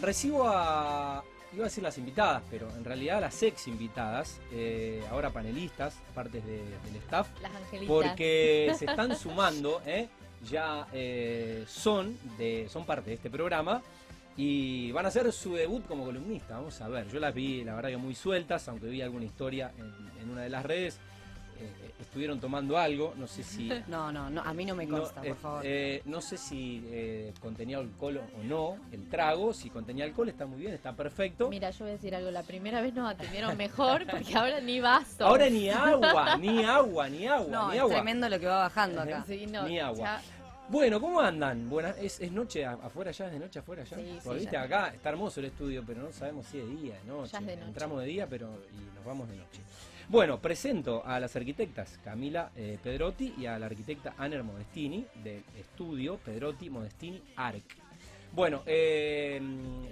recibo a, iba a decir las invitadas, pero en realidad las ex invitadas, eh, ahora panelistas, partes de- del staff, Las angelitas. porque se están sumando, ¿eh? ya eh, son, de, son parte de este programa y van a hacer su debut como columnista. Vamos a ver, yo las vi, la verdad que muy sueltas, aunque vi alguna historia en, en una de las redes. Eh, estuvieron tomando algo, no sé si No, no, no, a mí no me no, consta, eh, por favor. eh, no sé si eh, contenía alcohol o no, el trago. Si contenía alcohol está muy bien, está perfecto. Mira, yo voy a decir algo. La primera vez nos atendieron mejor porque ahora ni vaso. Ahora ni agua, ni agua, ni agua, no, ni es agua. tremendo lo que va bajando acá. Sí, no, Ni agua. ya- Bueno, ¿cómo andan? Buenas, ¿es, es noche afuera ya? ¿Es de noche afuera ya? Sí, Porque sí, viste, ya. acá está hermoso el estudio, pero no sabemos si es de día, de noche. Ya es de noche. Entramos de día, pero y nos vamos de noche. Bueno, presento a las arquitectas Camila eh, Pedrotti y a la arquitecta Aner Modestini del estudio Pedrotti Modestini ARC. Bueno, eh,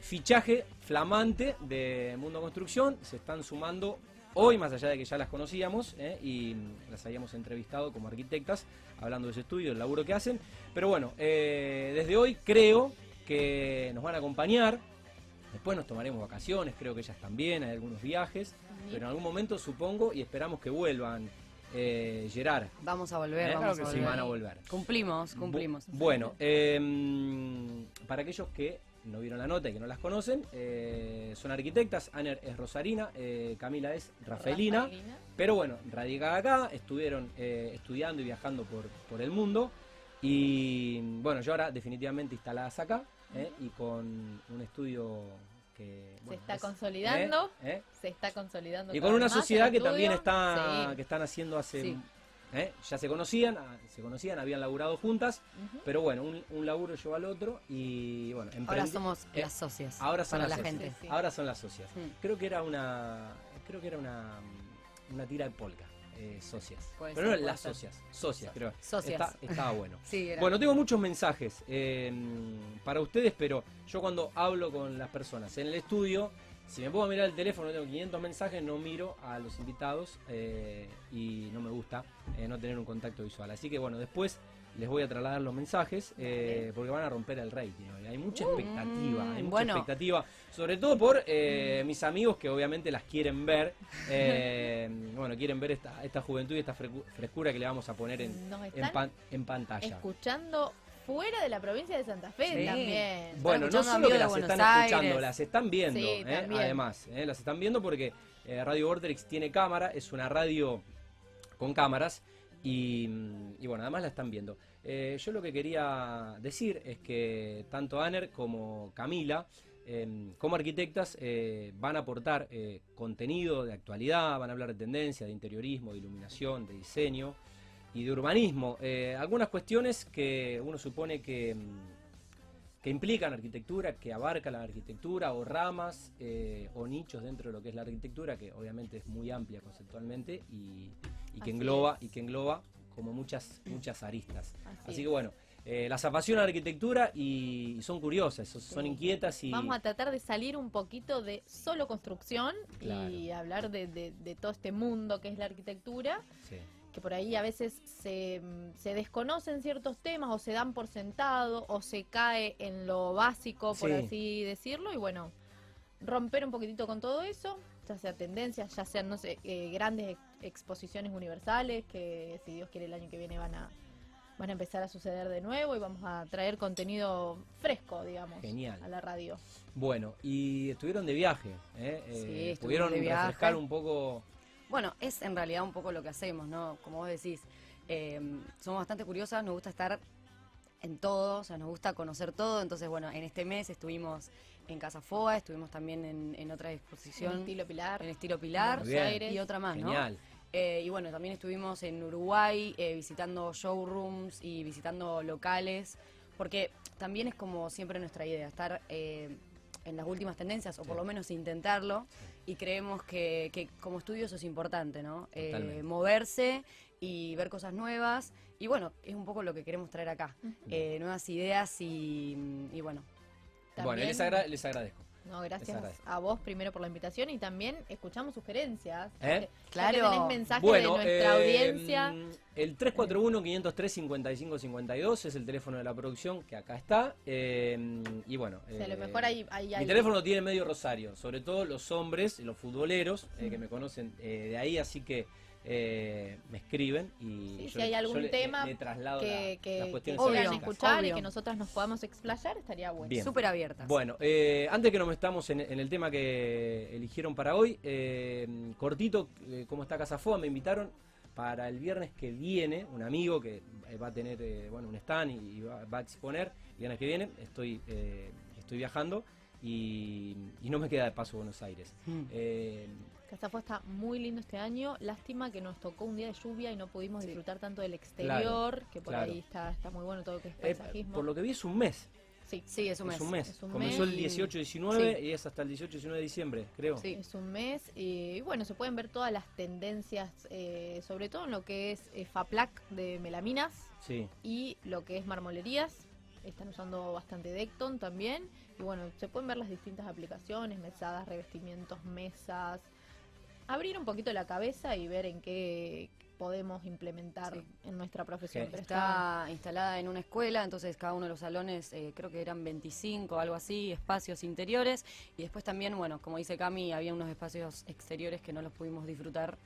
fichaje flamante de Mundo Construcción, se están sumando hoy, más allá de que ya las conocíamos eh, y las habíamos entrevistado como arquitectas, hablando de ese estudio, del laburo que hacen. Pero bueno, desde hoy creo que nos van a acompañar. Después nos tomaremos vacaciones, creo que ellas también, hay algunos viajes, pero en algún momento supongo y esperamos que vuelvan. Eh, Gerard, Vamos a volver, Eh, vamos claro a que sí, volver. van a volver. Cumplimos, cumplimos. Bu- bueno, eh, para aquellos que no vieron la nota y que no las conocen, eh, son arquitectas. Aner es rosarina, eh, Camila es rafaelina. Rafaelina. Pero bueno, radicada acá, estuvieron eh, estudiando y viajando por, por el mundo. Y bueno, yo ahora definitivamente instaladas acá eh, y con un estudio que... Se está es- consolidando. ¿eh? ¿eh? Se está consolidando. Y con una sociedad que también está, Sí. que están haciendo hace, Sí. ¿eh? ya se conocían, ah, se conocían, habían laburado juntas, pero bueno, un, un laburo lleva al otro y bueno, Ahora somos eh, las socias ahora son para las la socias. gente. Sí. ahora son las socias. Creo que era una, creo que era una, una tira de polka, eh, socias, Puede pero ser, no puede las ser. socias, socias, creo. Socias. Está- estaba bueno. Sí, Bueno, tengo muchos mensajes eh, para ustedes, pero yo cuando hablo con las personas en el estudio, si me puedo mirar el teléfono, tengo 500 mensajes, no miro a los invitados eh, y no me gusta eh, no tener un contacto visual. Así que bueno, después les voy a trasladar los mensajes eh, porque van a romper el rating. hoy. Hay mucha expectativa, hay mucha bueno. expectativa, sobre todo por eh, mis amigos que obviamente las quieren ver. eh, bueno, quieren ver esta, esta juventud y esta frescura que le vamos a poner en, en, pan- en pantalla. escuchando fuera de la provincia de Santa Fe Sí. también. Bueno, no escuchando solo que las Buenos están escuchando, Aires. las están viendo, Sí, ¿eh? además, ¿eh? las están viendo porque eh, Radio Vortex tiene cámara, es una radio con cámaras y, bueno, además la están viendo. Eh, yo lo que quería decir es que tanto Aner como Camila, eh, como arquitectas, eh, van a aportar eh, contenido de actualidad, van a hablar de tendencia, de interiorismo, de iluminación, de diseño y de urbanismo. Algunas cuestiones que uno supone que, mm, que implican arquitectura, que abarca la arquitectura, o ramas o nichos dentro de lo que es la arquitectura, que obviamente es muy amplia conceptualmente y, y que Así engloba es. y que engloba como muchas muchas aristas. Así que bueno, eh, las apasiona la arquitectura y, y son curiosas, son, Sí. inquietas y Vamos a tratar de salir un poquito de solo construcción Claro. y hablar de, de- de todo este mundo que es la arquitectura, sí. que por ahí a veces se, se desconocen ciertos temas o se dan por sentado o se cae en lo básico, por Sí. así decirlo, y bueno, romper un poquitito con todo eso, ya sea tendencias, ya sean, no sé, eh, grandes ex- exposiciones universales que si Dios quiere el año que viene van a van a empezar a suceder de nuevo y vamos a traer contenido fresco, digamos, Genial. a la radio. Bueno, y estuvieron de viaje, ¿eh? Sí, Eh, estuvimos pudieron de viaje. refrescar un poco Bueno, es en realidad un poco lo que hacemos, ¿no? Como vos decís, eh, somos bastante curiosas, nos gusta estar en todo, o sea, nos gusta conocer todo. Entonces, bueno, en este mes estuvimos en Casa Foa, estuvimos también en, en otra exposición En estilo Pilar. en estilo Pilar Buenos. Aires. y otra más, ¿no? genial. Eh, y bueno, también estuvimos en Uruguay eh, visitando showrooms y visitando locales, porque también es como siempre nuestra idea, estar eh, en las últimas tendencias, o por Sí. lo menos intentarlo, y creemos que, que como estudio eso es importante, ¿no? Eh, moverse y ver cosas nuevas, y bueno, es un poco lo que queremos traer acá, Eh, nuevas ideas y, y bueno, Bueno, También- les, agra- les agradezco. No, gracias agradezco. a vos primero por la invitación y también escuchamos sugerencias. ¿Eh? Ya que- Claro. tenés mensajes Bueno, de nuestra eh, audiencia. El 341-503-5552 es el teléfono de la producción que acá está. eh, y bueno. O sea, a lo eh, mejor hay, hay, Mi teléfono tiene medio rosario, sobre todo los hombres, los futboleros eh, que me conocen eh, de ahí, así que eh, me escriben y Sí, yo si hay algún tema le traslado que, la- que, las que cuestiones Obvio, quieran técnicas. escuchar y que nosotras nos podamos explayar, estaría bueno. Bien. Súper abiertas. Bueno, eh, antes que nos metamos en, en el tema que eligieron para hoy, eh, cortito, eh, como está Casa Foa, me invitaron para el viernes que viene, un amigo que va a tener eh, bueno, un stand y, y va, va a exponer, el viernes que viene, estoy, eh, estoy viajando y, y no me queda de paso Buenos Aires. Mm. Eh, está muy lindo este año. Lástima que nos tocó un día de lluvia y no pudimos Sí. disfrutar tanto del exterior, que por claro. ahí está, está muy bueno todo lo que es eh, paisajismo. por lo que vi es un mes, Sí, Sí, es un mes. es un mes. Es un Comenzó mes. el 18-19 y es hasta el 18-19 de diciembre, creo. Sí. es un mes. Y bueno, se pueden ver todas las tendencias, eh, sobre todo en lo que es eh, FAPLAC de melaminas Sí. y lo que es marmolerías. Están usando bastante Decton también. Y bueno, se pueden ver las distintas aplicaciones, mesadas, revestimientos, mesas. Abrir un poquito la cabeza y ver en qué podemos implementar Sí. en nuestra profesión. Pero está- Está instalada en una escuela, entonces cada uno de los salones, eh, creo que eran 25, algo así, espacios interiores. Y después también, bueno, como dice Cami, había unos espacios exteriores que no los pudimos disfrutar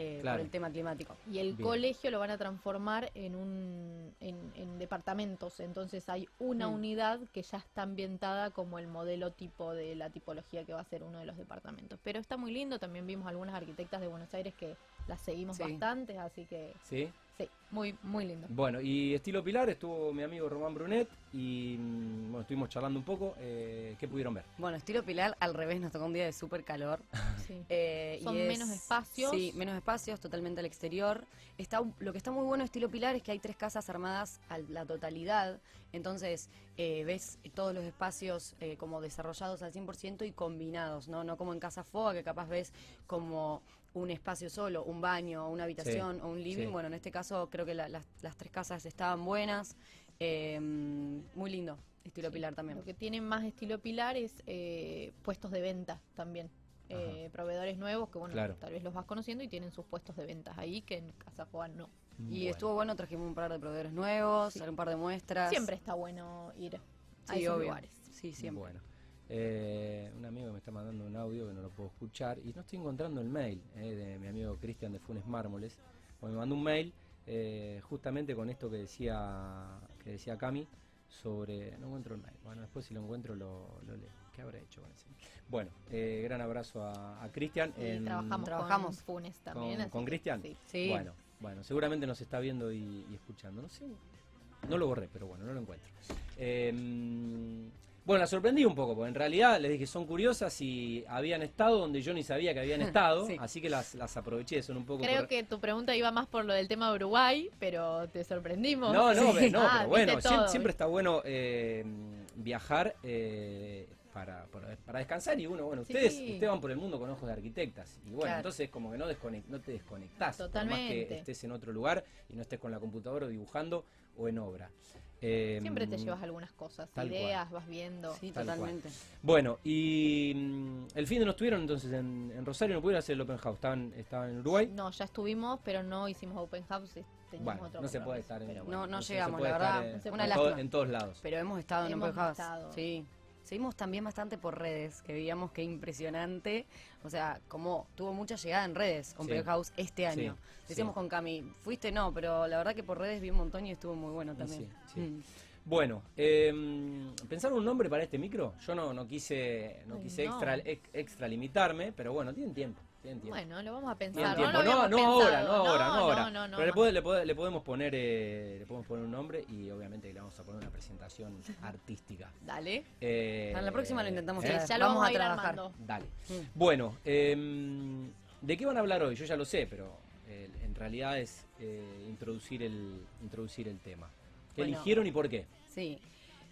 eh, Claro. por el tema climático. Y el Bien. colegio lo van a transformar en un en, en departamentos. Entonces hay una Mm. unidad que ya está ambientada como el modelo tipo de la tipología que va a ser uno de los departamentos. Pero está muy lindo. También vimos algunas arquitectas de Buenos Aires que las seguimos Sí. bastante, así que ¿Sí? Sí, muy muy lindo. Bueno, y estilo Pilar estuvo mi amigo Román Brunet y mm, bueno, estuvimos charlando un poco. eh, ¿Qué pudieron ver? Bueno, estilo Pilar, al revés, nos tocó un día de súper calor. Sí. Eh, y Son menos espacios. Sí, menos espacios, totalmente al exterior. Está, lo que está muy bueno de estilo Pilar es que hay tres casas armadas a la totalidad. Entonces, eh, ves todos los espacios eh, como desarrollados al 100% y combinados, ¿no? No como en Casa Foga, que capaz ves como un espacio solo, un baño, una habitación o un living. sí. Bueno, en este caso creo que la- las, las tres casas estaban buenas. Eh, muy lindo, estilo Sí, Pilar también. Lo que tiene más estilo pilar es eh, puestos de venta también. Eh, proveedores nuevos que bueno, Claro. tal vez los vas conociendo y tienen sus puestos de ventas ahí que en Casa Juan no. Y Bueno. estuvo bueno, trajimos un par de proveedores nuevos, Sí. un par de muestras. Siempre está bueno ir a esos obvio. lugares. Sí, siempre. Bueno, eh, un amigo me está mandando un audio que no lo puedo escuchar y no estoy encontrando el mail eh, de mi amigo Cristian de Funes Mármoles. Bueno, me mandó un mail eh, justamente con esto que decía que decía Cami sobre no encuentro el mail. Bueno, después si lo encuentro lo, lo leo. ¿Qué habrá hecho con ese? Bueno, eh, gran abrazo a, a Cristian. Trabajamos, trabajamos con Funes también. con- con Cristian. sí. Sí. Bueno, bueno, seguramente nos está viendo y, y escuchando. No sé, no lo borré, pero bueno, no lo encuentro. Eh, bueno, la sorprendí un poco, porque en realidad les dije son curiosas y habían estado donde yo ni sabía que habían estado, Sí. así que las, las aproveché, son un poco... Creo que tu pregunta iba más por lo del tema de Uruguay, pero te sorprendimos. No, no, Sí. no, Ah, pero bueno, viste siem- todo, siempre, está bueno eh, viajar eh, para, para, para descansar y uno, bueno, Sí. ustedes, ustedes van por el mundo con ojos de arquitectas y bueno, Claro. entonces como que no, desconec- no te desconectás, por más que Totalmente. estés en otro lugar y no estés con la computadora o dibujando o en obra. Eh, Siempre te llevas algunas cosas, cual. ideas, vas viendo. Sí, Tal cual. totalmente. Bueno, y mm, el fin de no estuvieron entonces en, en Rosario, no pudieron hacer el Open House, estaban, estaban en Uruguay. No, ya estuvimos, pero no hicimos Open House. Teníamos Bueno, otro no se puede estar en, No, bueno. no se llegamos, la estar verdad, en, una en lástima. todo- en todos lados. Pero hemos estado en Open House. estado. Sí. Seguimos también bastante por redes, que veíamos que impresionante. O sea, como tuvo mucha llegada en redes Open Sí. House este año. Sí, Decíamos sí. con Cami, fuiste no, pero la verdad que por redes vi un montón y estuvo muy bueno también. Mm. Bueno, eh, ¿pensaron un nombre para este micro? Yo no, no quise, no Ay, quise no. Extra, ex- extra limitarme, pero bueno, tienen tiempo. Tienen tiempo. Bueno, lo vamos a pensar. No, No, habíamos no ahora, no ahora, no ahora. No, no, no, pero le, no. pode- le pode- le podemos poner, eh, le podemos poner un nombre y obviamente le vamos a poner una presentación artística. Dale. Eh, Para la próxima lo intentamos ¿eh? ya lo Vamos vamos a a ir trabajar. armando. Dale. Bueno, em, ¿de qué van a hablar hoy? Yo ya lo sé, pero eh, en realidad es eh, introducir, el, introducir el tema. ¿Qué Bueno. eligieron y por qué? Sí.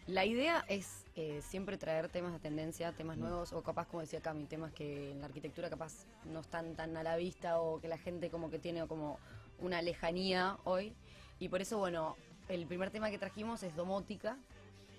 La idea es eh, siempre traer temas de tendencia, temas Mm. nuevos, o capaz, como decía Cami, temas que en la arquitectura capaz no están tan a la vista o que la gente como que tiene como una lejanía hoy. Y por eso, bueno, el primer tema que trajimos es domótica.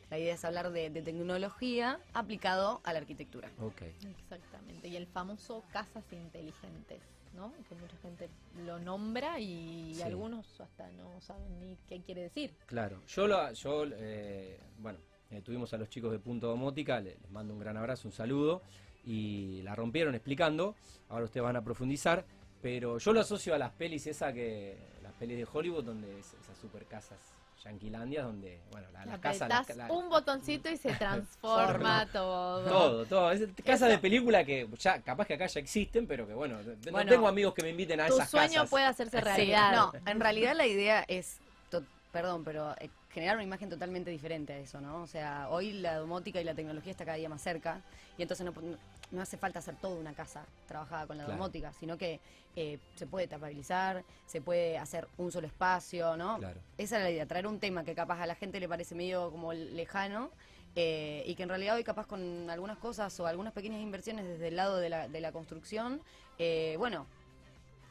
La idea es hablar de, de tecnología aplicado a la arquitectura. Ok. Exactamente. Y el famoso casas inteligentes, ¿no? Que mucha gente lo nombra y Sí. algunos hasta no saben ni qué quiere decir. Claro, yo, lo, yo eh, bueno, eh, tuvimos a los chicos de Punto Domótica, le- les mando un gran abrazo, un saludo, y la rompieron explicando, ahora ustedes van a profundizar, pero yo lo asocio a las pelis esa que, las pelis de Hollywood, donde es- esas super casas yanquilandias, donde, bueno, la, la casa... la- la- un botoncito y se transforma todo. todo, todo, es casa Eso. de película que ya, capaz que acá ya existen, pero que bueno, no tengo amigos que me inviten a Tu esas sueño casas. puede hacerse Sí, realidad. no, en realidad la idea es, to- perdón, pero eh, generar una imagen totalmente diferente a eso, ¿no? O sea, hoy la domótica y la tecnología está cada día más cerca y entonces no, hace falta hacer toda una casa trabajada con la Claro. domótica, sino que eh, se puede tapabilizar, se puede hacer un solo espacio, ¿no? Claro. Esa es la idea, traer un tema que capaz a la gente le parece medio como lejano eh, y que en realidad hoy capaz con algunas cosas o algunas pequeñas inversiones desde el lado de la, de la construcción, eh, bueno,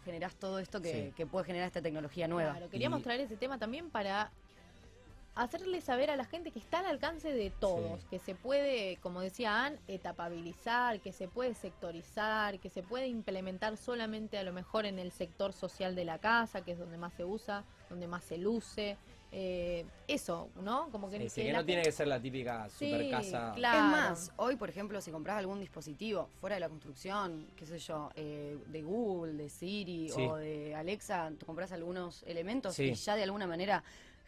generás todo esto que, Sí. que puede generar esta tecnología nueva. Claro, queríamos Y- traer ese tema también para hacerle saber a la gente que está al alcance de todos, Sí. que se puede, como decía Ann, etapabilizar, que se puede sectorizar, que se puede implementar solamente a lo mejor en el sector social de la casa, que es donde más se usa, donde más se luce. eh, eso, ¿no? Como que, Sí, sí, que que la no tiene que ser la típica super casa. claro. Es más, hoy por ejemplo, si compras algún dispositivo fuera de la construcción, qué sé yo, eh, de Google, de Siri Sí. o de Alexa, tú compras algunos elementos Sí. y ya de alguna manera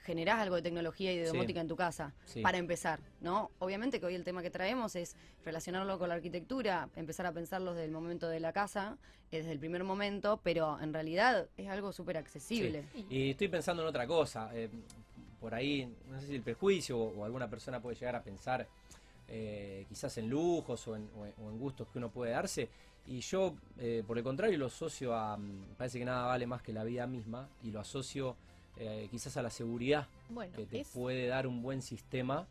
generás algo de tecnología y de Sí. domótica en tu casa, Sí. para empezar, ¿no? Obviamente que hoy el tema que traemos es relacionarlo con la arquitectura, empezar a pensarlo desde el momento de la casa, eh, desde el primer momento, pero en realidad es algo súper accesible. Y estoy pensando en otra cosa. eh, por ahí, no sé si el prejuicio o, o alguna persona puede llegar a pensar eh, quizás en lujos o en, o gustos que uno puede darse. Y yo, eh, por el contrario, lo asocio a. mm, Parece que nada vale más que la vida misma. Y lo asocio eh, quizás a la seguridad Bueno, que te es- puede dar un buen sistema.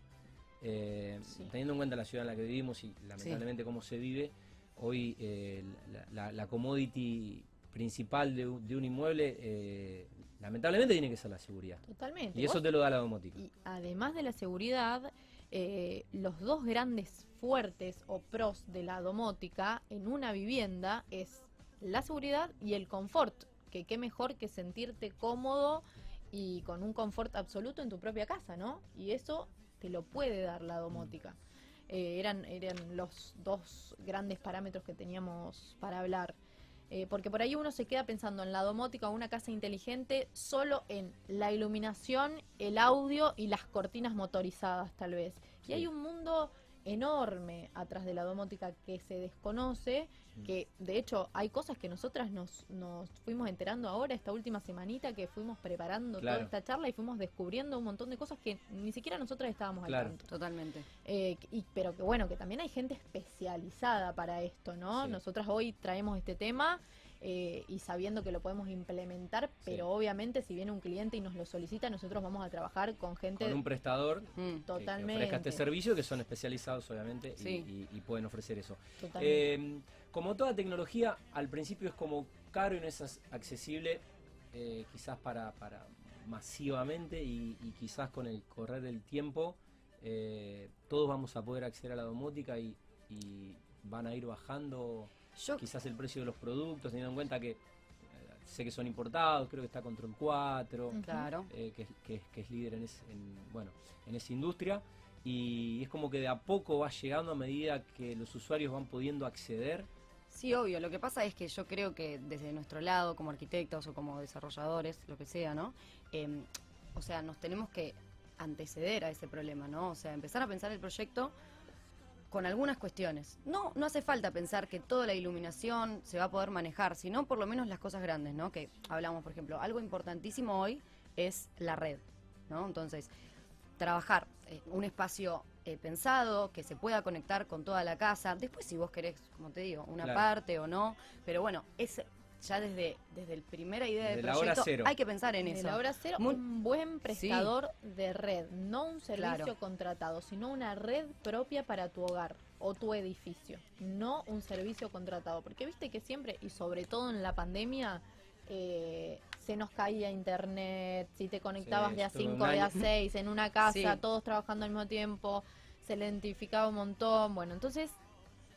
eh, Sí. Teniendo en cuenta la ciudad en la que vivimos y lamentablemente cómo se vive, hoy eh, la, la- la commodity principal de, un- de un inmueble, lamentablemente tiene que ser la seguridad. totalmente. Y eso te lo da la domótica. Y además de la seguridad, los dos grandes fuertes o pros de la domótica en una vivienda es la seguridad y el confort. Que qué mejor que sentirte cómodo y con un confort absoluto en tu propia casa, ¿no? Y eso te lo puede dar la domótica. Eh, eran, eran los dos grandes parámetros que teníamos para hablar. Eh, porque por ahí uno se queda pensando en la domótica o una casa inteligente solo en la iluminación, el audio y las cortinas motorizadas tal vez. Sí. Y hay un mundo enorme atrás de la domótica que se desconoce, Mm. que de hecho hay cosas que nosotras nos, nos fuimos enterando ahora, esta última semanita que fuimos preparando Claro. toda esta charla y fuimos descubriendo un montón de cosas que ni siquiera nosotras estábamos Claro. al tanto. Totalmente. Eh, y, pero que bueno, que también hay gente especializada para esto, ¿no? Sí. Nosotras hoy traemos este tema eh, y sabiendo que lo podemos implementar, pero Sí. obviamente si viene un cliente y nos lo solicita, nosotros vamos a trabajar con gente Con un prestador Mm. que- que totalmente. ofrezca este servicio, que son especializados obviamente y- Sí. y, y pueden ofrecer eso. totalmente. Eh, como toda tecnología, al principio es como caro y no es accesible, eh, quizás para, para masivamente y, y quizás con el correr del tiempo eh, todos vamos a poder acceder a la domótica y, y van a ir bajando Yo quizás el precio de los productos, teniendo en cuenta que eh, sé que son importados, creo que está Control 4, Ujú. Claro. eh, que, es- que es- que es líder en, bueno, en esa industria. Y es como que de a poco va llegando a medida que los usuarios van pudiendo acceder. Sí, obvio. Lo que pasa es que yo creo que desde nuestro lado, como arquitectos o como desarrolladores, lo que sea, ¿no? Em, o sea, nos tenemos que anteceder a ese problema, ¿no? O sea, empezar a pensar el proyecto con algunas cuestiones. No, no hace falta pensar que toda la iluminación se va a poder manejar, sino por lo menos las cosas grandes, ¿no? Que hablamos, por ejemplo, algo importantísimo hoy es la red, ¿no? Entonces, trabajar eh, un espacio eh, pensado que se pueda conectar con toda la casa. Después, si vos querés, como te digo, una Claro. parte o no, pero bueno, es ya desde desde el primera idea Desde del la hora proyecto cero. hay que pensar en De eso. la hora cero, Muy- un buen prestador de red, no un servicio Claro. contratado, sino una red propia para tu hogar o tu edificio, no un servicio contratado. Porque viste que siempre, y sobre todo en la pandemia, eh, se nos caía internet, si te conectabas Sí, de a todo un 5, de a año. 6 en una casa, Sí. todos trabajando al mismo tiempo, se lentificaba un montón. Bueno, entonces,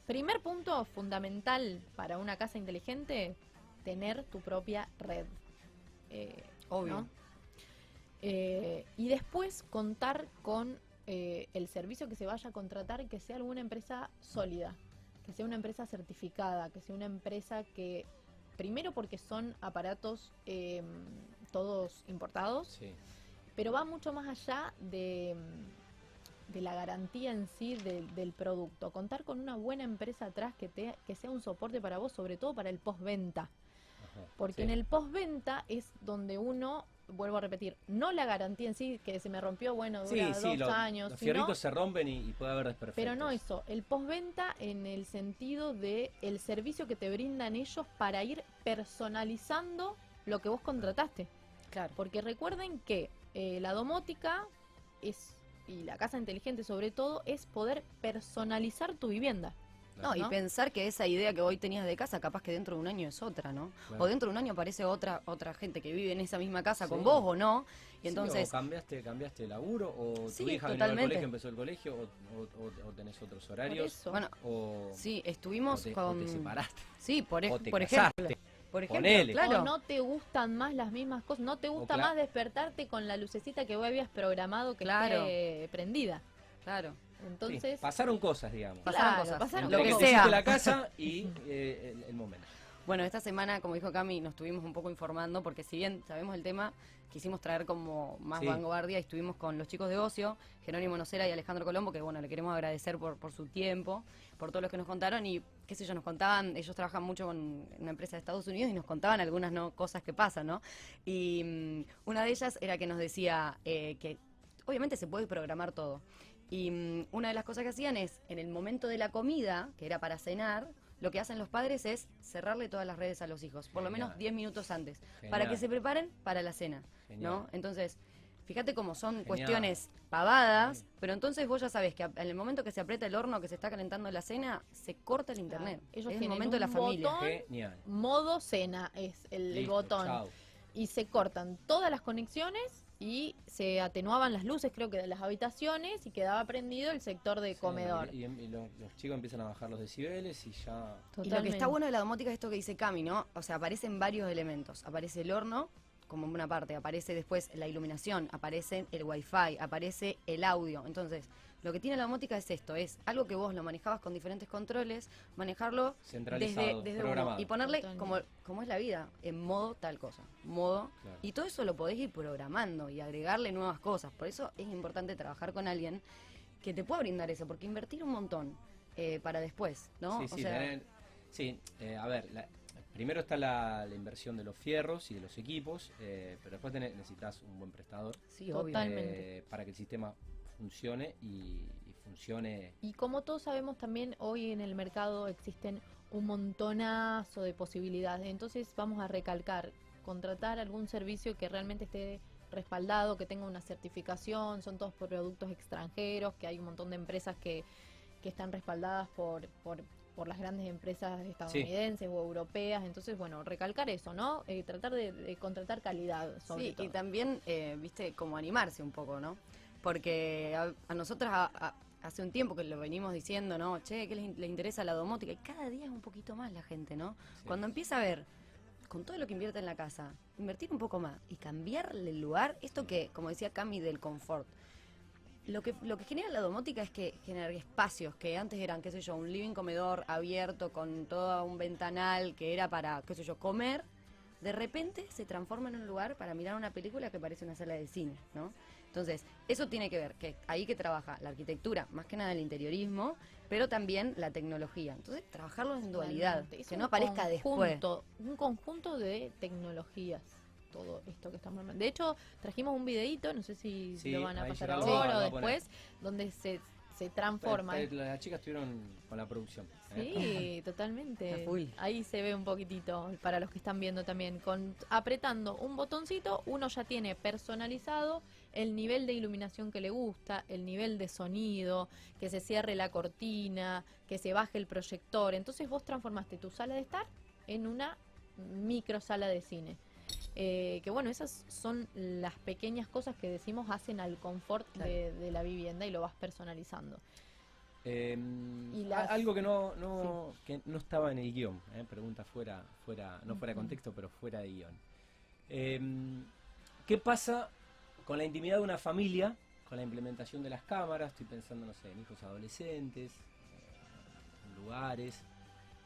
primer punto fundamental para una casa inteligente, tener tu propia red. Eh, Obvio. ¿no? Eh, y después contar con eh, el servicio que se vaya a contratar que sea alguna empresa sólida, que sea una empresa certificada, que sea una empresa que, primero porque son aparatos eh, todos importados, Sí. pero va mucho más allá de, de la garantía en sí del- del producto. Contar con una buena empresa atrás que, te, que sea un soporte para vos, sobre todo para el postventa. Ajá, Porque sí. en el postventa es donde uno, vuelvo a repetir, no la garantía en sí, que se me rompió, bueno, dura sí, dos lo- años, los sino- fierritos se rompen y, y puede haber desperfectos. pero no eso, el postventa en el sentido de el servicio que te brindan ellos para ir personalizando lo que vos contrataste. Claro. Porque recuerden que eh, la domótica es, y la casa inteligente sobre todo, es poder personalizar tu vivienda. No, y pensar que esa idea que hoy tenías de casa, capaz que dentro de un año es otra, ¿no? Claro. O dentro de un año aparece otra otra gente que vive en esa misma casa con vos o no. Y Sí, entonces, o cambiaste, cambiaste de laburo, o Sí, tu hija vino al colegio, empezó el colegio, o, o- tenés otros Por horarios, eso. bueno, o, sí, o estuvimos te, con... te separaste, Sí, por, ej- o te por casaste. ejemplo. Por ejemplo, Ponele. claro. O no te gustan más las mismas cosas, no te gusta más despertarte con la lucecita que vos habías programado que Claro. esté prendida. Claro. Sí, Entonces, pasaron cosas, digamos. Pasaron Claro, cosas. pasaron lo que sea. hiciste la casa y eh, el, el momento. Bueno, esta semana, como dijo Cami, nos estuvimos un poco informando porque si bien sabemos el tema, quisimos traer como más Sí. vanguardia y estuvimos con los chicos de Ocio, Jerónimo Nocera y Alejandro Colombo, que bueno, le queremos agradecer por, por su tiempo, por todo lo que nos contaron y qué sé yo, nos contaban, ellos trabajan mucho con una empresa de Estados Unidos y nos contaban algunas no, cosas que pasan, ¿no? Y mm, una de ellas era que nos decía eh, que obviamente se puede programar todo. Y mm, una de las cosas que hacían es, en el momento de la comida, que era para cenar, lo que hacen los padres es cerrarle todas las redes a los hijos, por lo menos Genial. 10 minutos antes, Genial. para que se preparen para la cena, Genial. ¿no? Entonces, fíjate cómo son Genial. cuestiones pavadas, pero entonces vos ya sabes que en el momento que se aprieta el horno, que se está calentando la cena, se corta el internet. Claro. Ellos es el momento de la familia. botón. Modo cena es el, Listo, botón. Y se cortan todas las conexiones y se atenuaban las luces, creo que de las habitaciones, y quedaba prendido el sector de Sí, comedor. Y, y- y lo- los chicos empiezan a bajar los decibeles y ya. Y lo que está bueno de la domótica es esto que dice Cami, ¿no? O sea, aparecen varios elementos. Aparece el horno como una parte, aparece después la iluminación, aparece el wifi, aparece el audio. Entonces, lo que tiene la domótica es esto, es algo que vos lo manejabas con diferentes controles, manejarlo desde, Centralizado, desde uno y ponerle como, como es la vida, en modo tal cosa, modo Claro. y todo eso lo podés ir programando y agregarle nuevas cosas. Por eso es importante trabajar con alguien que te pueda brindar eso, porque invertir un montón eh, para después, ¿no? Sí, O sí, sea, tener- sí, eh, a ver, la- primero está la, la inversión de los fierros y de los equipos, eh, pero después tenés- necesitas un buen prestador sí, obvio. Totalmente. eh, para que el sistema funcione y, y funcione. Y como todos sabemos, también hoy en el mercado existen un montonazo de posibilidades. Entonces vamos a recalcar, contratar algún servicio que realmente esté respaldado, que tenga una certificación, son todos productos extranjeros, que hay un montón de empresas que, que están respaldadas por, por, por las grandes empresas estadounidenses o europeas. Entonces, bueno, recalcar eso, ¿no? Eh, tratar de, de contratar calidad, sobre Sí, todo. y también, eh, viste, como animarse un poco, ¿no? Porque a, a nosotras a- a- hace un tiempo que lo venimos diciendo, ¿no? Che, ¿qué les, les interesa la domótica? Y cada día es un poquito más la gente, ¿no? Sí. Cuando empieza a ver, con todo lo que invierte en la casa, invertir un poco más y cambiarle el lugar, esto que, como decía Cami, del confort. Lo que, lo que genera la domótica es que generar espacios que antes eran, qué sé yo, un living comedor abierto con todo un ventanal que era para, qué sé yo, comer, de repente se transforma en un lugar para mirar una película que parece una sala de cine, ¿no? Entonces, eso tiene que ver, que ahí que trabaja la arquitectura, más que nada el interiorismo, pero también la tecnología. Entonces, trabajarlo en dualidad, que no aparezca después. conjunto, Un conjunto de tecnologías, todo esto que estamos hablando. De hecho, trajimos un videito, no sé si Sí, lo van a pasar ahora o después, donde se, se transforma. Eh, Las chicas estuvieron con la producción. ¿eh? Sí, totalmente. Ahí se ve un poquitito para los que están viendo también. Con apretando un botoncito, uno ya tiene personalizado el nivel de iluminación que le gusta, el nivel de sonido, que se cierre la cortina, que se baje el proyector. Entonces vos transformaste tu sala de estar en una micro sala de cine. Eh, que bueno, esas son las pequeñas cosas que decimos hacen al confort Claro. de, de la vivienda y lo vas personalizando. Eh, Y las- Algo que no, no, que no estaba en el guion, eh, pregunta fuera, fuera, no fuera de contexto, pero fuera de guion. Eh, ¿Qué pasa con la intimidad de una familia, con la implementación de las cámaras? Estoy pensando, no sé, en hijos adolescentes, eh, en lugares.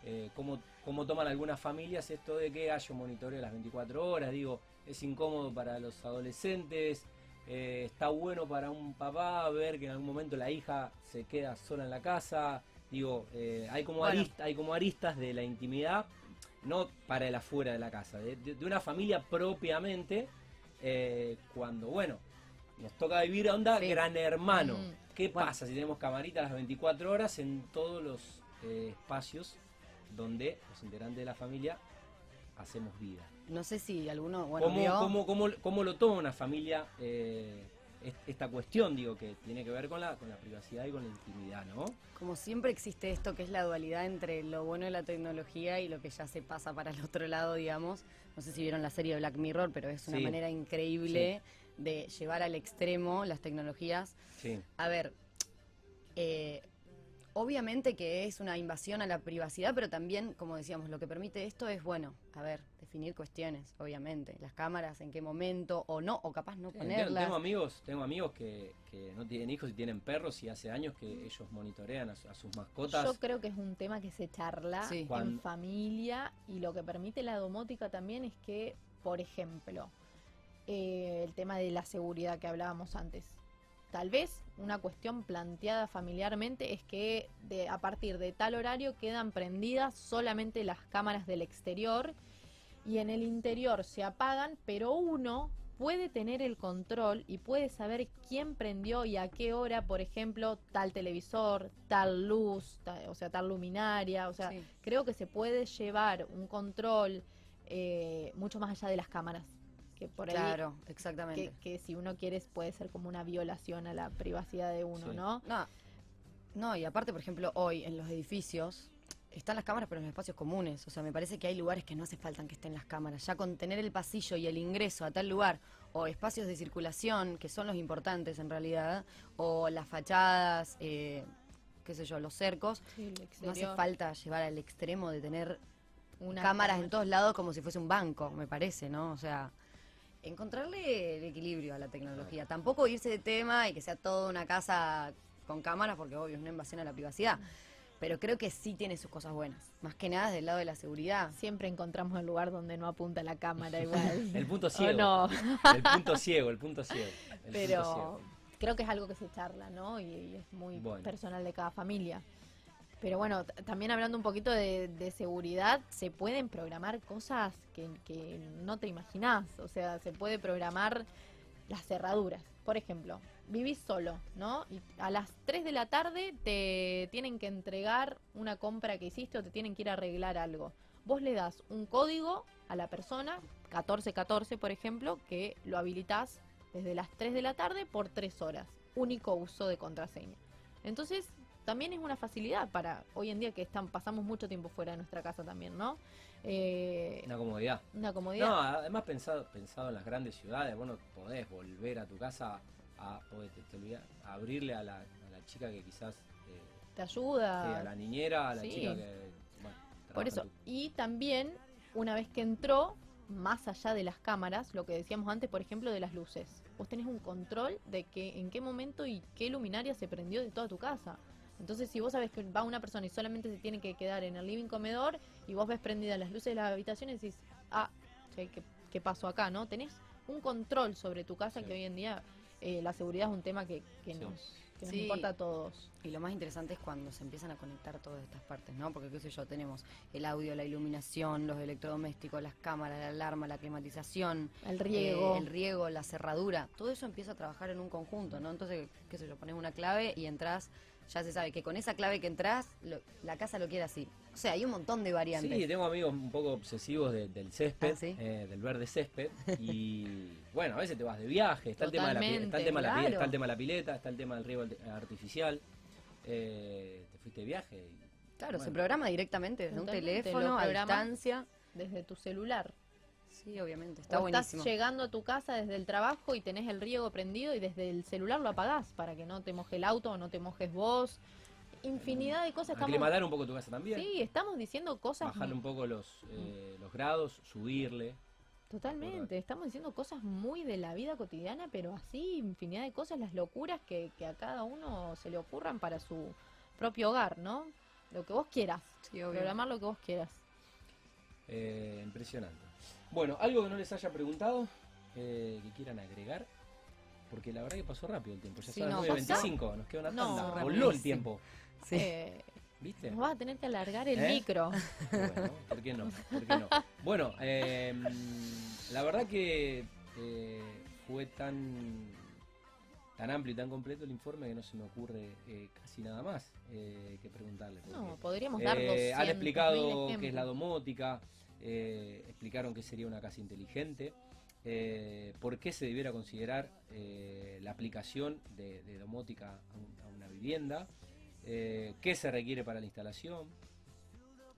Eh, ¿cómo, ¿Cómo toman algunas familias esto de que haya un monitoreo las 24 horas? Digo, es incómodo para los adolescentes, eh, está bueno para un papá ver que en algún momento la hija se queda sola en la casa. Digo, eh, hay, como Bueno. arista- hay como aristas de la intimidad, no para el afuera de la casa, de, de- una familia propiamente, eh, cuando, bueno, nos toca vivir onda Sí. gran hermano. Mm. ¿Qué Bueno. pasa si tenemos camaritas las 24 horas en todos los espacios donde los integrantes de la familia hacemos vida? No sé si alguno, bueno, ¿Cómo, vio- cómo, cómo, cómo lo toma una familia eh, est- esta cuestión, digo, que tiene que ver con la, con la privacidad y con la intimidad, ¿no? Como siempre existe esto que es la dualidad entre lo bueno de la tecnología y lo que ya se pasa para el otro lado, digamos. No sé si vieron la serie Black Mirror, pero es una Sí. manera increíble de llevar al extremo las tecnologías. Sí. A ver, eh, obviamente que es una invasión a la privacidad, pero también, como decíamos, lo que permite esto es, bueno, a ver, definir cuestiones, obviamente. Las cámaras, en qué momento, o no, o capaz no Sí, tengo, ponerlas. tengo amigos, tengo amigos que, que no tienen hijos y tienen perros y hace años que ellos monitorean a, su- a sus mascotas. Yo creo que es un tema que se charla Sí. en Cuando- familia y lo que permite la domótica también es que, por ejemplo, eh, el tema de la seguridad que hablábamos antes. Tal vez una cuestión planteada familiarmente es que de, a partir de tal horario quedan prendidas solamente las cámaras del exterior y en el interior se apagan, pero uno puede tener el control y puede saber quién prendió y a qué hora, por ejemplo, tal televisor, tal luz, o sea, tal luminaria, o sea, Sí. creo que se puede llevar un control eh, mucho más allá de las cámaras, que por ahí Claro, que, exactamente. que si uno quiere puede ser como una violación a la privacidad de uno, Sí. ¿no? No, no, y aparte, por ejemplo, hoy en los edificios están las cámaras, pero en los espacios comunes. O sea, me parece que hay lugares que no hace falta que estén las cámaras. Ya con tener el pasillo y el ingreso a tal lugar, o espacios de circulación, que son los importantes en realidad, o las fachadas, eh, qué sé yo, los cercos, Sí, no hace falta llevar al extremo de tener una cámaras en todos lados como si fuese un banco, me parece, ¿no? O sea, encontrarle el equilibrio a la tecnología. Tampoco irse de tema y que sea toda una casa con cámaras, porque obvio es una invasión a la privacidad. Pero creo que sí tiene sus cosas buenas. Más que nada del lado de la seguridad. Siempre encontramos el lugar donde no apunta la cámara igual. El punto ¿O ciego. no? El punto ciego, el punto ciego. el punto Pero ciego. creo que es algo que se charla, ¿no? Y, y es muy Bueno. personal de cada familia. Pero bueno, también hablando un poquito de, seguridad, se pueden programar cosas que, que no te imaginás. O sea, se puede programar las cerraduras. Por ejemplo, vivís solo, ¿no? Y a las 3 de la tarde te tienen que entregar una compra que hiciste o te tienen que ir a arreglar algo. Vos le das un código a la persona, 1414 por ejemplo, que lo habilitás desde las 3 de la tarde por 3 horas. Único uso de contraseña. Entonces, también es una facilidad para hoy en día que están, pasamos mucho tiempo fuera de nuestra casa también, ¿no? Eh, Una comodidad. una comodidad. No, además pensado, pensado en las grandes ciudades, bueno, podés volver a tu casa a, te- te olvidás, a abrirle a la, a la chica que quizás, eh, te ayuda. sí, a la niñera, a la Sí. chica que, bueno, Por eso. tu- Y también, una vez que entró, más allá de las cámaras, lo que decíamos antes, por ejemplo, de las luces. Vos tenés un control de que en qué momento y qué luminaria se prendió de toda tu casa. Entonces, si vos sabés que va una persona y solamente se tiene que quedar en el living comedor y vos ves prendidas las luces de las habitaciones, decís, ah, che, ¿qué, qué pasó acá? ¿No? Tenés un control sobre tu casa Sí. que hoy en día eh, la seguridad es un tema que, que Sí. nos, que nos Sí. importa a todos. Y lo más interesante es cuando se empiezan a conectar todas estas partes, ¿no? Porque, qué sé yo, tenemos el audio, la iluminación, los electrodomésticos, las cámaras, la alarma, la climatización, El riego. eh, el riego, la cerradura, todo eso empieza a trabajar en un conjunto, ¿no? Entonces, qué sé yo, pones una clave y entras, ya se sabe que con esa clave que entras, lo- la casa lo quiere así. O sea, hay un montón de variantes. Sí, tengo amigos un poco obsesivos de- del césped, Ah, ¿sí? eh, del verde césped. Y bueno, a veces te vas de viaje, está el, tema de la, está, el tema de la pi- claro. está el tema de la pileta, está el tema del riego arti- artificial. Eh, te fuiste de viaje. y- Claro, se programa directamente desde un teléfono a distancia. Desde tu celular. Sí, obviamente, está o buenísimo. estás llegando a tu casa desde el trabajo y tenés el riego prendido y desde el celular lo apagás para que no te moje el auto o no te mojes vos. Infinidad de cosas. Estamos, Aclimatar un poco tu casa también. sí, estamos diciendo cosas Bajarle un poco los, Mm. eh, los grados, subirle. Totalmente, estamos diciendo cosas muy de la vida cotidiana, pero así infinidad de cosas, las locuras que, que a cada uno se le ocurran para su propio hogar, ¿no? Lo que vos quieras, Sí, programar lo que vos quieras. Eh, impresionante. Bueno, algo que no les haya preguntado, eh, que quieran agregar. Porque la verdad que pasó rápido el tiempo. Ya Sí, son las no, 9.25, nos queda una No, tanda. Voló el tiempo. Sí. Eh, ¿Viste? nos vas a tener que alargar el ¿Eh? micro. Bueno, ¿por qué no? ¿Por qué no? Bueno, eh, la verdad que eh, fue tan tan amplio y tan completo el informe que no se me ocurre eh, casi nada más eh, que preguntarle. No, podríamos dar eh, 200.000 han explicado qué es la domótica, eh, explicaron qué sería una casa inteligente, eh, por qué se debiera considerar eh, la aplicación de, de domótica a, un- a una vivienda, qué se requiere para la instalación.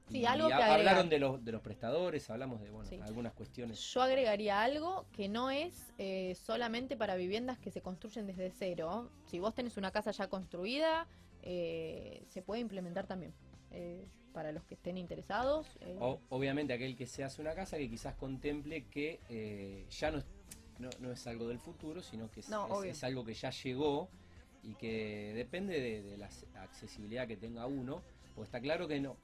Sí, Y algo que hablaron de los, de los prestadores, hablamos de bueno, Sí. algunas cuestiones. Yo agregaría algo que no es solamente para viviendas que se construyen desde cero. Si vos tenés una casa ya construida, se puede implementar también. Eh, para los que estén interesados. eh, O- obviamente aquel que se hace una casa que quizás contemple que eh, ya no es, no, no es algo del futuro, sino que es, No, es- obvio. es algo que ya llegó y que depende de, de la ac- accesibilidad que tenga uno, porque está claro que no,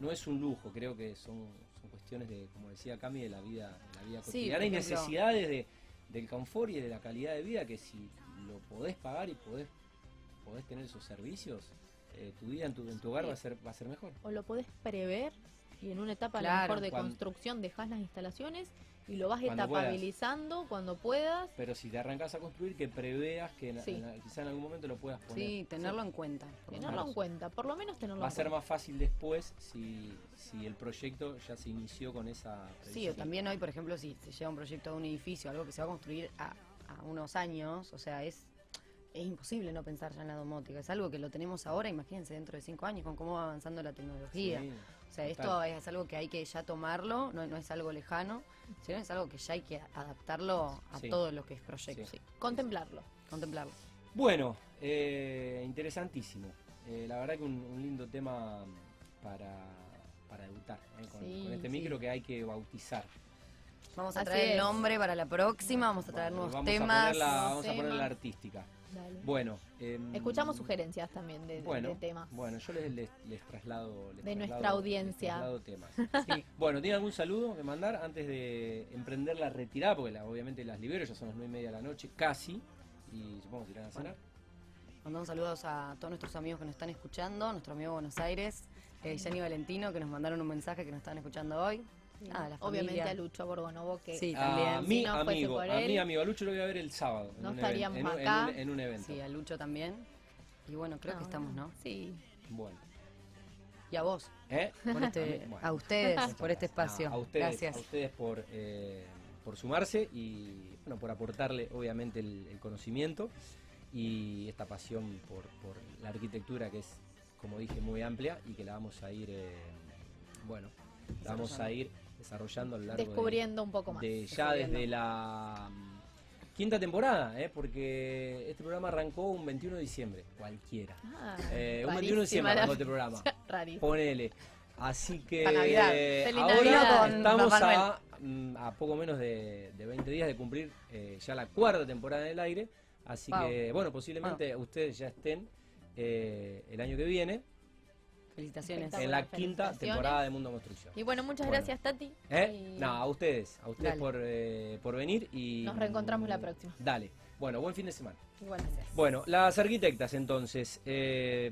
no es un lujo, creo que son, son cuestiones de, como decía Cami, de la vida, de la vida Sí, cotidiana y ejemplo. necesidades de, del confort y de la calidad de vida que si lo podés pagar y podés, podés tener esos servicios, eh, tu vida en tu, en tu hogar Sí. va a ser, va a ser mejor. o lo podés prever y en una etapa a lo mejor de cuando- construcción dejás las instalaciones y lo vas Cuando puedas. etapabilizando cuando puedas. Pero si te arrancas a construir, que preveas que en- Sí. en- quizá en algún momento lo puedas poner. Sí, tenerlo en cuenta. Tenerlo en cuenta, por lo menos tenerlo Va a ser cuenta. más fácil después si, si el proyecto ya se inició con esa. Sí, o también hoy, por ejemplo, si se lleva un proyecto de un edificio, algo que se va a construir a, a unos años, o sea, es, es imposible no pensar ya en la domótica. Es algo que lo tenemos ahora, imagínense, dentro de cinco años, con cómo va avanzando la tecnología. Sí, o sea, esto es algo que hay que ya tomarlo, no, no es algo lejano, sino es algo que ya hay que adaptarlo a Sí. todo lo que es proyecto, Sí. Contemplarlo. contemplarlo. Bueno, eh, interesantísimo. Eh, la verdad que un, un lindo tema para, para debutar ¿eh? con, Sí, con este sí. micro que hay que bautizar. Vamos a Así traer el nombre para la próxima, vamos a traer Bueno, nuevos vamos A temas. ponerla, vamos a temas. ponerla artística. Dale. Bueno. em, Escuchamos sugerencias también de, Bueno, de temas. Bueno, yo les, les, les traslado. les De traslado- nuestra audiencia. les traslado temas. Sí. Bueno, ¿tiene algún saludo que mandar antes de emprender la retirada? Porque la- obviamente las libero, ya son las nueve y media de la noche, casi. Y supongo que irán a cenar. Mandamos saludos a todos nuestros amigos que nos están escuchando, nuestro amigo Buenos Aires, eh, Gianni Valentino, que nos mandaron un mensaje que nos están escuchando hoy. Ah, la Obviamente a Lucho Borgonovo que Sí, a también. mi Si no fuese amigo, por a mi amigo, a Lucho lo voy a ver el sábado. no even- estaríamos en un- en acá. un- en un evento. Sí, a Lucho también. Y bueno, creo que estamos, ¿no? Sí. Bueno. Y a vos, ¿Eh? por este, Bueno. a ustedes, Muchas por este espacio. No, a ustedes, Gracias. a ustedes por, eh, por sumarse y bueno, por aportarle obviamente el, el conocimiento y esta pasión por, por la arquitectura que es, como dije, muy amplia y que la vamos a ir, eh, bueno, la vamos a ir desarrollando a lo largo de- Descubriendo un poco más. de ya desde la mm, quinta temporada, ¿eh? porque este programa arrancó un 21 de diciembre, cualquiera. Ah, Eh, un 21 de diciembre arrancó este programa. rarísimo. Ponele. Así que. Feliz ahora estamos a, mm, a poco menos de, de 20 días de cumplir eh, ya la cuarta temporada en el aire. Así Wow. que, bueno, posiblemente ustedes ya estén eh, el año que viene Felicitaciones. en la quinta temporada de Mundo Construcción. Y bueno, muchas Bueno. gracias, Tati. ¿Eh? Y No, a ustedes, a ustedes Dale. por, eh, por venir y... Nos reencontramos la próxima. Dale. Bueno, buen fin de semana. Igual gracias. Bueno, las arquitectas entonces, eh,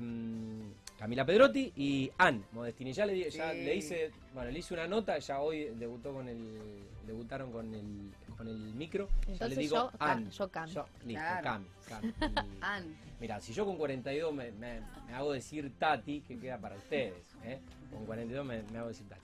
Camila Pedrotti y Ann Modestini. Ya le, ya Sí. le hice, bueno, le hice una nota, ya hoy debutó con el, debutaron con el, con el micro. ya le Entonces digo yo, Ann. yo Cami. Yo, listo, Claro. Y- Ann. Mirá, si yo con 42 me, me- me hago decir Tati, que queda para ustedes. ¿eh? Con 42 me, me hago decir Tati.